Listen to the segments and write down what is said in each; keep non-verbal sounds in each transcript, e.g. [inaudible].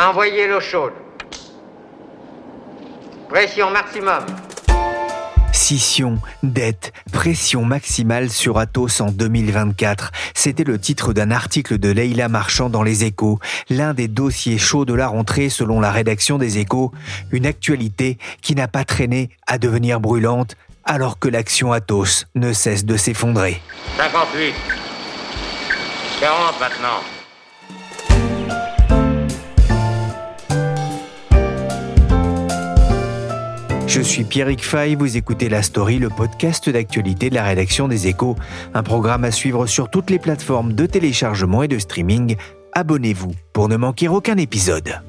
Envoyez l'eau chaude. Pression maximum. Scission, dette, pression maximale sur Atos en 2024. C'était le titre d'un article de Leila Marchand dans Les Échos, l'un des dossiers chauds de la rentrée selon la rédaction des Échos, une actualité qui n'a pas traîné à devenir brûlante alors que l'action Atos ne cesse de s'effondrer. 58. 40 maintenant. Je suis Pierrick Fay, vous écoutez La Story, le podcast d'actualité de la rédaction des Échos, un programme à suivre sur toutes les plateformes de téléchargement et de streaming. Abonnez-vous pour ne manquer aucun épisode.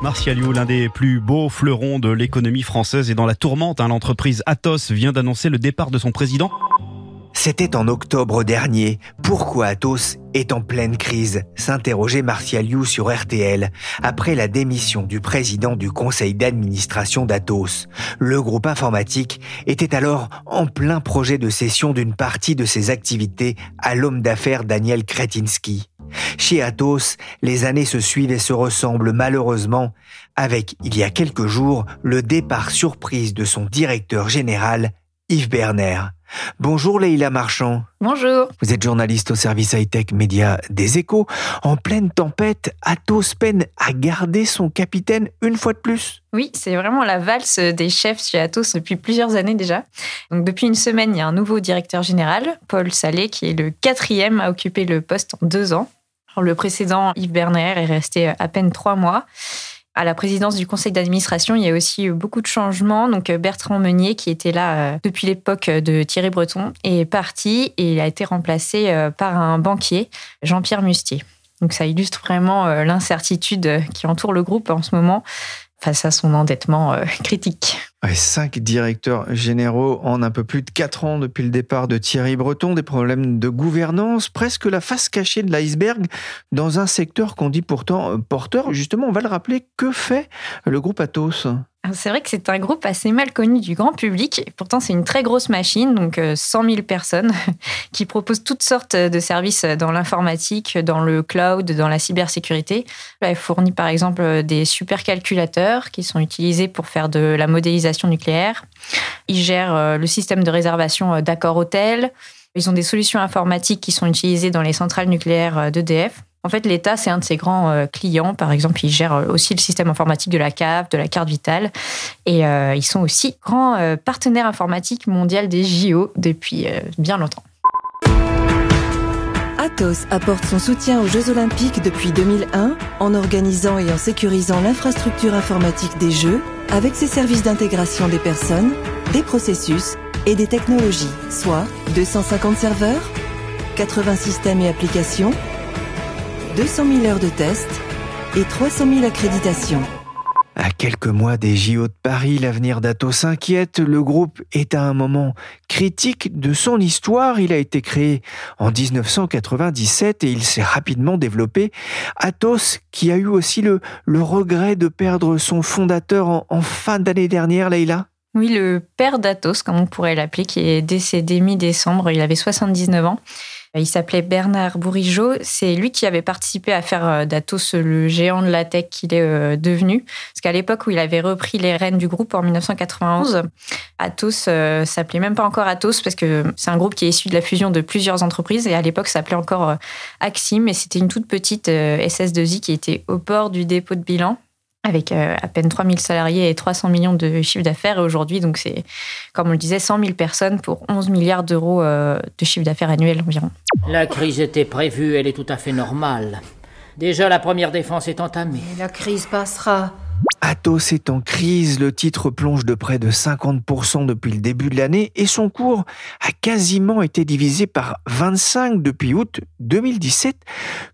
Martial You, l'un des plus beaux fleurons de l'économie française, est dans la tourmente. Hein. L'entreprise Atos vient d'annoncer le départ de son président. C'était en octobre dernier. Pourquoi Atos est en pleine crise s'interrogeait Martial You sur RTL après la démission du président du conseil d'administration d'Atos. Le groupe informatique était alors en plein projet de cession d'une partie de ses activités à l'homme d'affaires Daniel Kretinsky. Chez Atos, les années se suivent et se ressemblent malheureusement avec, il y a quelques jours, le départ surprise de son directeur général, Yves Berner. Bonjour Leïla Marchand. Bonjour. Vous êtes journaliste au service high-tech média des échos. En pleine tempête, Atos peine à garder son capitaine une fois de plus. Oui, c'est vraiment la valse des chefs chez Atos depuis plusieurs années déjà. Donc depuis une semaine, il y a un nouveau directeur général, Paul Salé, qui est le quatrième à occuper le poste en deux ans. le précédent, Yves Berner, est resté à peine trois mois. À la présidence du conseil d'administration, il y a aussi eu beaucoup de changements. Donc Bertrand Meunier, qui était là euh, depuis l'époque de Thierry Breton, est parti et il a été remplacé euh, par un banquier, Jean-Pierre Mustier. Donc ça illustre vraiment euh, l'incertitude qui entoure le groupe en ce moment face à son endettement critique. Cinq directeurs généraux en un peu plus de quatre ans depuis le départ de Thierry Breton, des problèmes de gouvernance, presque la face cachée de l'iceberg dans un secteur qu'on dit pourtant porteur. Justement, on va le rappeler, que fait le groupe Atos? C'est vrai que c'est un groupe assez mal connu du grand public. pourtant, c'est une très grosse machine, donc 100 euh, 000 personnes, [laughs] qui propose toutes sortes de services dans l'informatique, dans le cloud, dans la cybersécurité. Elle fournit par exemple des supercalculateurs qui sont utilisés pour faire de la modélisation nucléaire. Ils gèrent euh, le système de réservation euh, d'accords hôtels. Ils ont des solutions informatiques qui sont utilisées dans les centrales nucléaires d'EDF. En fait, l'État, c'est un de ses grands euh, clients. Par exemple, ils gèrent aussi le système informatique de la CAF, de la carte vitale. Et euh, ils sont aussi grands euh, partenaires informatiques mondial des JO depuis bien longtemps. Atos apporte son soutien aux Jeux Olympiques depuis 2001 en organisant et en sécurisant l'infrastructure informatique des Jeux avec ses services d'intégration des personnes, des processus et des technologies, soit 250 serveurs, 80 systèmes et applications, 200 000 heures de tests et 300 000 accréditations. À quelques mois des JO de Paris, l'avenir d'Atos s'inquiète. Le groupe est à un moment critique de son histoire. Il a été créé en 1997 et il s'est rapidement développé. Atos, qui a eu aussi le, le regret de perdre son fondateur en, en fin d'année dernière, Leïla? Oui, le père d'Atos, comme on pourrait l'appeler, qui est décédé mi-décembre. Il avait 79 ans. Il s'appelait Bernard Bourigeau. C'est lui qui avait participé à faire euh, d'Atos le géant de la tech qu'il est euh, devenu. Parce qu'à l'époque où il avait repris les rênes du groupe en 1991, Atos euh, s'appelait même pas encore Atos parce que c'est un groupe qui est issu de la fusion de plusieurs entreprises et à l'époque s'appelait encore Axim et c'était une toute petite SS2I qui était au port du dépôt de bilan avec euh, à peine 3000 salariés et 300 millions de chiffre d'affaires. Et aujourd'hui, donc c'est, comme on le disait, 100 000 personnes pour 11 milliards d'euros euh, de chiffre d'affaires annuel environ. La crise était prévue, elle est tout à fait normale. Déjà, la première défense est entamée. la crise passera. Atos est en crise, le titre plonge de près de 50% depuis le début de l'année et son cours a quasiment été divisé par 25 depuis août 2017.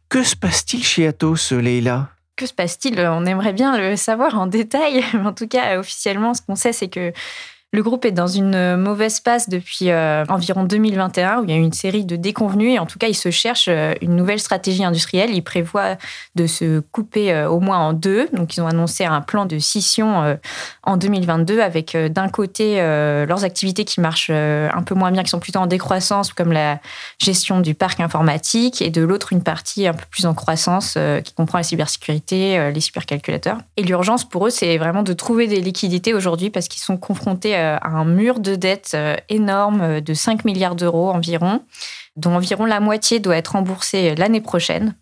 Que se passe-t-il chez Atos, Leila que se passe-t-il? On aimerait bien le savoir en détail. [laughs] En tout cas, officiellement, ce qu'on sait, c'est que le groupe est dans une mauvaise passe depuis euh, environ 2021, où il y a eu une série de déconvenus. Et en tout cas, il se cherche euh, une nouvelle stratégie industrielle. Il prévoit de se couper euh, au moins en deux. Donc, ils ont annoncé un plan de scission en 2022 avec d'un côté leurs activités qui marchent un peu moins bien, qui sont plutôt en décroissance, comme la gestion du parc informatique, et de l'autre une partie un peu plus en croissance qui comprend la cybersécurité, les supercalculateurs. Et l'urgence pour eux, c'est vraiment de trouver des liquidités aujourd'hui parce qu'ils sont confrontés à un mur de dette euh, énorme euh, de 5 milliards d'euros environ, dont environ la moitié doit être remboursée l'année prochaine.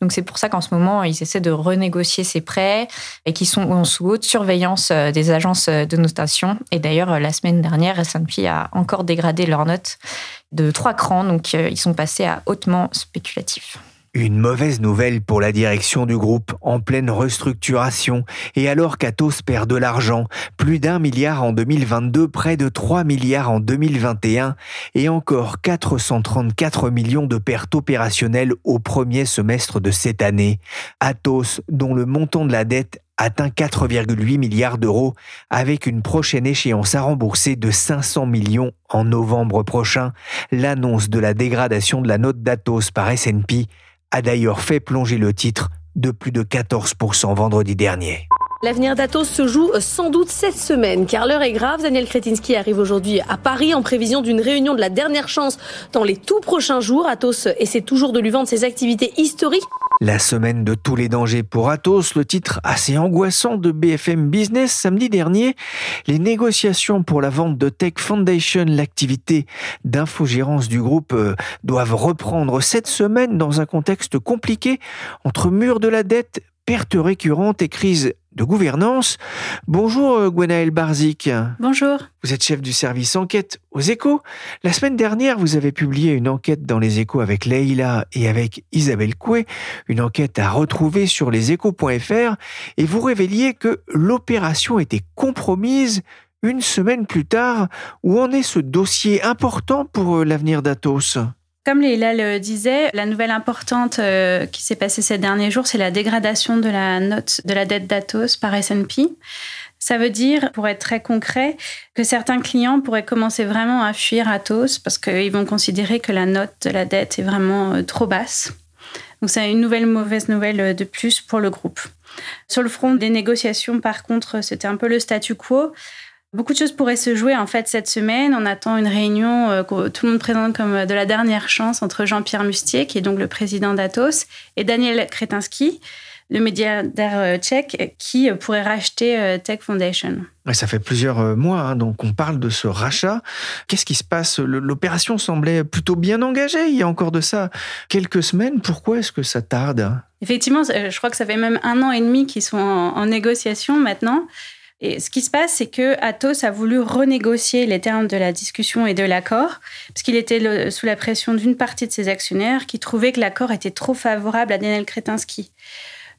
Donc c'est pour ça qu'en ce moment, ils essaient de renégocier ces prêts et qui sont sous haute surveillance euh, des agences de notation. Et d'ailleurs, la semaine dernière, S&P a encore dégradé leurs notes de trois crans, donc ils sont passés à hautement spéculatif. Une mauvaise nouvelle pour la direction du groupe en pleine restructuration et alors qu'Atos perd de l'argent, plus d'un milliard en 2022, près de 3 milliards en 2021 et encore 434 millions de pertes opérationnelles au premier semestre de cette année. Atos, dont le montant de la dette atteint 4,8 milliards d'euros avec une prochaine échéance à rembourser de 500 millions en novembre prochain. L'annonce de la dégradation de la note d'Atos par S&P a d'ailleurs fait plonger le titre de plus de 14% vendredi dernier. L'avenir d'Atos se joue sans doute cette semaine, car l'heure est grave. Daniel Kretinsky arrive aujourd'hui à Paris en prévision d'une réunion de la dernière chance dans les tout prochains jours. Atos essaie toujours de lui vendre ses activités historiques. La semaine de tous les dangers pour Atos, le titre assez angoissant de BFM Business samedi dernier. Les négociations pour la vente de Tech Foundation, l'activité d'infogérance du groupe, euh, doivent reprendre cette semaine dans un contexte compliqué entre mur de la dette, pertes récurrentes et crise de gouvernance. Bonjour euh, Gwenaël Barzik. Bonjour. Vous êtes chef du service enquête aux échos. La semaine dernière, vous avez publié une enquête dans les échos avec Leïla et avec Isabelle Coué, une enquête à retrouver sur leséchos.fr et vous révéliez que l'opération était compromise une semaine plus tard. Où en est ce dossier important pour euh, l'avenir d'Atos? Comme Leila le disait, la nouvelle importante euh, qui s'est passée ces derniers jours, c'est la dégradation de la note de la dette d'Atos par S&P. Ça veut dire, pour être très concret, que certains clients pourraient commencer vraiment à fuir Atos parce qu'ils vont considérer que la note de la dette est vraiment euh, trop basse. Donc c'est une nouvelle mauvaise nouvelle euh, de plus pour le groupe. Sur le front des négociations, par contre, c'était un peu le statu quo. Beaucoup de choses pourraient se jouer en fait cette semaine. On attend une réunion euh, que tout le monde présente comme euh, de la dernière chance entre Jean-Pierre Mustier, qui est donc le président d'Atos, et Daniel Kretinsky, le milliardaire euh, tchèque, qui pourrait racheter Tech Foundation. Ça fait plusieurs mois, hein, donc on parle de ce rachat. Qu'est-ce qui se passe? L'opération semblait plutôt bien engagée il y a encore de ça quelques semaines. Pourquoi est-ce que ça tarde? Effectivement, je crois que ça fait même un an et demi qu'ils sont en négociation maintenant. Et ce qui se passe, c'est que Atos a voulu renégocier les termes de la discussion et de l'accord, parce qu'il était sous la pression d'une partie de ses actionnaires qui trouvaient que l'accord était trop favorable à Daniel Kretinsky.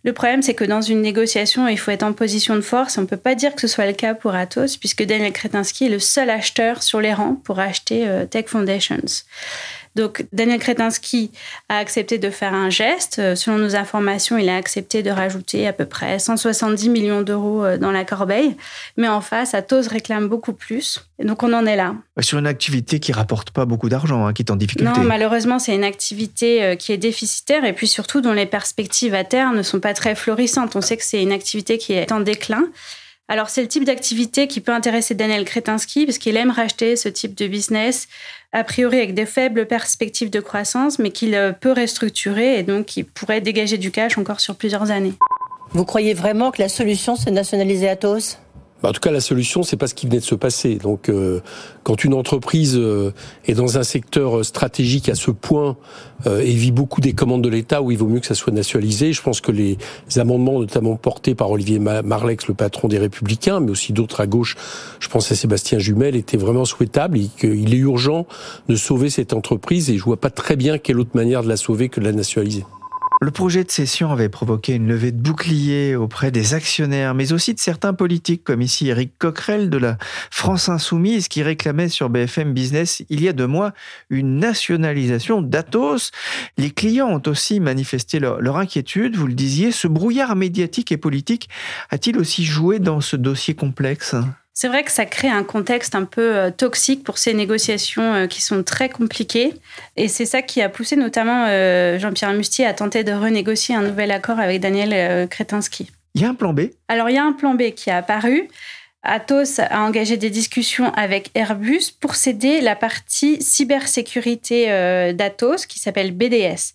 Le problème, c'est que dans une négociation, il faut être en position de force. On ne peut pas dire que ce soit le cas pour Atos, puisque Daniel Kretinsky est le seul acheteur sur les rangs pour acheter euh, Tech Foundations. Donc Daniel Kretinsky a accepté de faire un geste. Euh, selon nos informations, il a accepté de rajouter à peu près 170 millions d'euros euh, dans la corbeille. Mais en face, Atos réclame beaucoup plus. Et donc on en est là. Sur une activité qui rapporte pas beaucoup d'argent, hein, qui est en difficulté. Non, malheureusement, c'est une activité euh, qui est déficitaire et puis surtout dont les perspectives à terre ne sont pas très florissantes. On sait que c'est une activité qui est en déclin. Alors, c'est le type d'activité qui peut intéresser Daniel Kretinsky parce qu'il aime racheter ce type de business, a priori avec des faibles perspectives de croissance, mais qu'il euh, peut restructurer et donc qui pourrait dégager du cash encore sur plusieurs années. Vous croyez vraiment que la solution, c'est de nationaliser Atos? En tout cas, la solution, c'est pas ce qui venait de se passer. Donc, euh, quand une entreprise euh, est dans un secteur stratégique à ce point euh, et vit beaucoup des commandes de l'État, où il vaut mieux que ça soit nationalisé, je pense que les amendements, notamment portés par Olivier Marlex, le patron des Républicains, mais aussi d'autres à gauche, je pense à Sébastien Jumel, étaient vraiment souhaitables et qu'il est urgent de sauver cette entreprise. Et je vois pas très bien quelle autre manière de la sauver que de la nationaliser. Le projet de cession avait provoqué une levée de boucliers auprès des actionnaires, mais aussi de certains politiques, comme ici Éric Coquerel de la France Insoumise, qui réclamait sur BFM Business il y a deux mois une nationalisation d'Atos. Les clients ont aussi manifesté leur, leur inquiétude, vous le disiez. Ce brouillard médiatique et politique a-t-il aussi joué dans ce dossier complexe? C'est vrai que ça crée un contexte un peu euh, toxique pour ces négociations euh, qui sont très compliquées. Et c'est ça qui a poussé notamment euh, Jean-Pierre Mustier à tenter de renégocier un nouvel accord avec Daniel Kretinsky. Il y a un plan B? Alors il y a un plan B qui est apparu. Atos a engagé des discussions avec Airbus pour céder la partie cybersécurité d'Atos qui s'appelle BDS.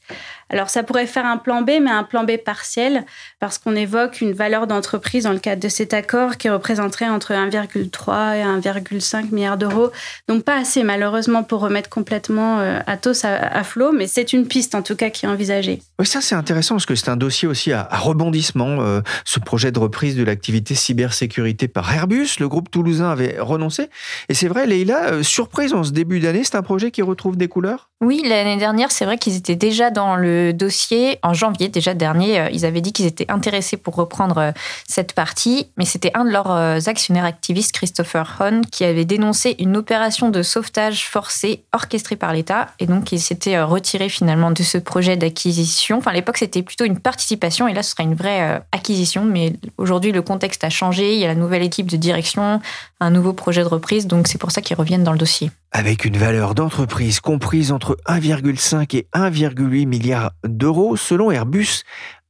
Alors ça pourrait faire un plan B, mais un plan B partiel, parce qu'on évoque une valeur d'entreprise dans le cadre de cet accord qui représenterait entre 1,3 et 1,5 milliard d'euros. Donc pas assez malheureusement pour remettre complètement euh, Atos à, flot, mais c'est une piste en tout cas qui est envisagée. Oui, ça c'est intéressant parce que c'est un dossier aussi à, rebondissement, euh, ce projet de reprise de l'activité cybersécurité par Airbus. Le groupe toulousain avait renoncé. Et c'est vrai, Leïla, euh, surprise en ce début d'année, c'est un projet qui retrouve des couleurs? Oui, l'année dernière, c'est vrai qu'ils étaient déjà dans le dossier, en janvier déjà dernier, euh, ils avaient dit qu'ils étaient intéressés pour reprendre euh, cette partie, mais c'était un de leurs euh, actionnaires activistes, Christopher Hahn, qui avait dénoncé une opération de sauvetage forcé orchestrée par l'État, et donc il s'était retiré finalement de ce projet d'acquisition. Enfin, à l'époque, c'était plutôt une participation, et là, ce sera une vraie acquisition, mais aujourd'hui, le contexte a changé, il y a la nouvelle équipe de direction, un nouveau projet de reprise, donc c'est pour ça qu'ils reviennent dans le dossier. Avec une valeur d'entreprise comprise entre 1,5 et 1,8 milliard d'euros selon Airbus,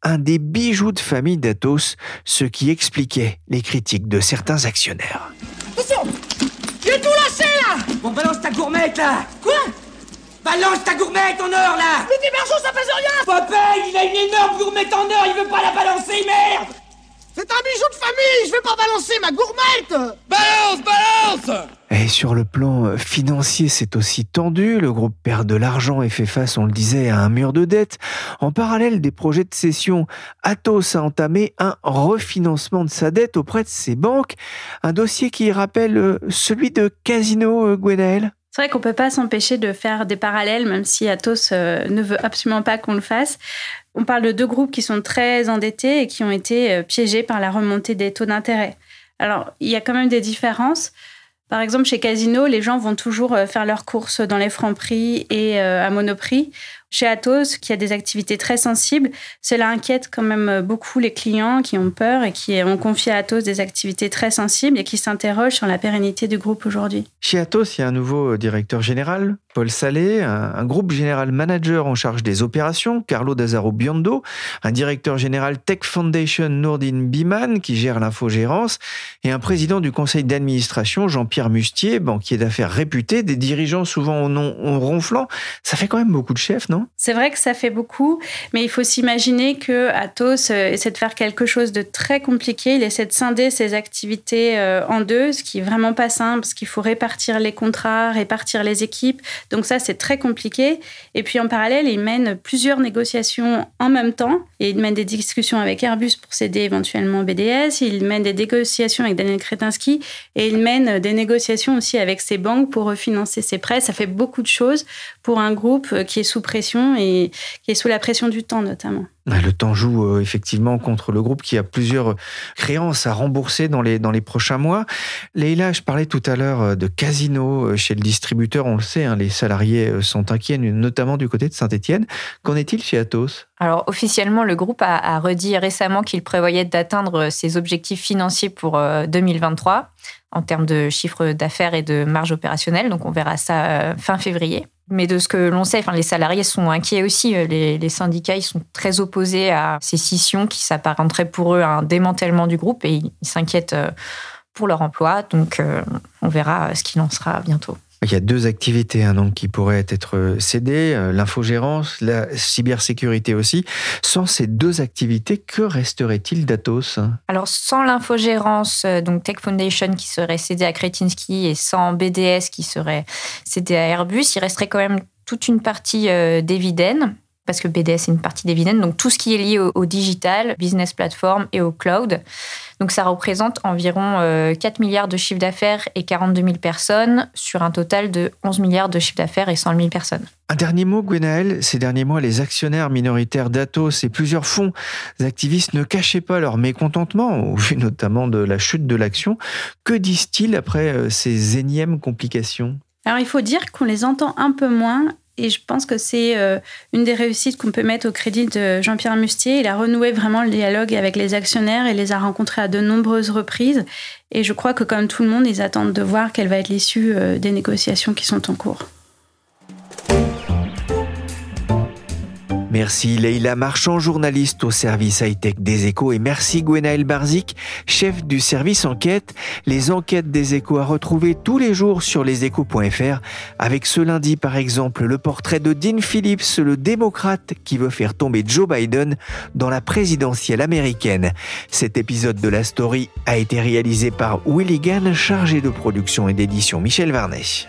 un des bijoux de famille d'Atos, ce qui expliquait les critiques de certains actionnaires. Attention! J'ai tout lâché là! Bon, balance ta gourmette là! Quoi? Balance ta gourmette en or là! Mais tes ça faisait rien! Popeye, il a une énorme gourmette en or, il veut pas la balancer, merde c'est un bijou de famille, je vais pas balancer ma gourmette Balance, balance Et sur le plan euh, financier, c'est aussi tendu. Le groupe perd de l'argent et fait face, on le disait, à un mur de dette. En parallèle des projets de cession, Atos a entamé un refinancement de sa dette auprès de ses banques. Un dossier qui rappelle euh, celui de Casino, euh, Gwenaël c'est vrai qu'on peut pas s'empêcher de faire des parallèles, même si Atos ne veut absolument pas qu'on le fasse. On parle de deux groupes qui sont très endettés et qui ont été euh, piégés par la remontée des taux d'intérêt. Alors, il y a quand même des différences. Par exemple, chez Casino, les gens vont toujours euh, faire leurs courses dans les francs prix et euh, à Monoprix. Chez Atos, qui a des activités très sensibles, cela inquiète quand même beaucoup les clients qui ont peur et qui ont confié à Atos des activités très sensibles et qui s'interrogent sur la pérennité du groupe aujourd'hui. Chez Atos, il y a un nouveau directeur général, Paul Salé, un, groupe général manager en charge des opérations, Carlo Dazzaro Biondo, un directeur général Tech Foundation, Nourdine Biman, qui gère l'infogérance, et un président du conseil d'administration, Jean-Pierre Mustier, banquier d'affaires réputé, des dirigeants souvent au nom ronflant. Ça fait quand même beaucoup de chefs, non? C'est vrai que ça fait beaucoup, mais il faut s'imaginer que Atos euh, essaie de faire quelque chose de très compliqué. Il essaie de scinder ses activités euh, en deux, ce qui est vraiment pas simple, parce qu'il faut répartir les contrats, répartir les équipes. Donc ça, c'est très compliqué. Et puis en parallèle, il mène plusieurs négociations en même temps. Et il mène des discussions avec Airbus pour céder éventuellement BDS. Il mène des négociations avec Daniel Kretinsky. Et il mène des négociations aussi avec ses banques pour refinancer ses prêts. Ça fait beaucoup de choses pour un groupe qui est sous pression et qui est sous la pression du temps notamment. Le temps joue euh, effectivement contre le groupe qui a plusieurs créances à rembourser dans les, dans les prochains mois. Leïla, je parlais tout à l'heure euh, de casino euh, chez le distributeur. On le sait, hein, les salariés sont inquiets, notamment du côté de Saint-Etienne. Qu'en est-il chez Atos? Alors, officiellement, le groupe a, redit récemment qu'il prévoyait d'atteindre ses objectifs financiers pour 2023 en termes de chiffre d'affaires et de marge opérationnelle. Donc, on verra ça fin février. Mais de ce que l'on sait, les salariés sont inquiets aussi. Euh, les, syndicats ils sont très opposés à ces scissions qui s'apparenteraient pour eux à un démantèlement du groupe et ils s'inquiètent euh, pour leur emploi. Donc, euh, on verra ce qu'il en sera bientôt. Il y a deux activités hein, donc, qui pourraient être cédées, euh, l'infogérance, la cybersécurité aussi. Sans ces deux activités, que resterait-il d'Atos? Alors sans l'infogérance, euh, donc Tech Foundation qui serait cédée à Kretinsky et sans BDS qui serait cédé à Airbus, il resterait quand même toute une partie euh, d'Eviden parce que BDS est une partie d'Eviden, donc tout ce qui est lié au, digital, business platform et au cloud. Donc ça représente environ 4 euh, milliards de chiffre d'affaires et 42 000 personnes sur un total de 11 milliards de chiffre d'affaires et 100 000 personnes. Un dernier mot, Gwenaël. Ces derniers mois, les actionnaires minoritaires d'Atos et plusieurs fonds activistes ne cachaient pas leur mécontentement, au vu [laughs] notamment de la chute de l'action. Que disent-ils après euh, ces énièmes complications? Alors il faut dire qu'on les entend un peu moins et je pense que c'est euh, une des réussites qu'on peut mettre au crédit de Jean-Pierre Mustier. Il a renoué vraiment le dialogue avec les actionnaires et les a rencontrés à de nombreuses reprises. Et je crois que comme tout le monde, ils attendent de voir quelle va être l'issue euh, des négociations qui sont en cours. Merci Leïla Marchand, journaliste au service high-tech des échos et merci Gwenaël Barzik, chef du service enquête. Les enquêtes des échos à retrouver tous les jours sur leséchos.fr avec ce lundi par exemple le portrait de Dean Phillips, le démocrate qui veut faire tomber Joe Biden dans la présidentielle américaine. Cet épisode de la story a été réalisé par Willy Gann, chargé de production et d'édition Michel Varnet.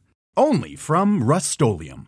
only from Rustolium.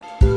you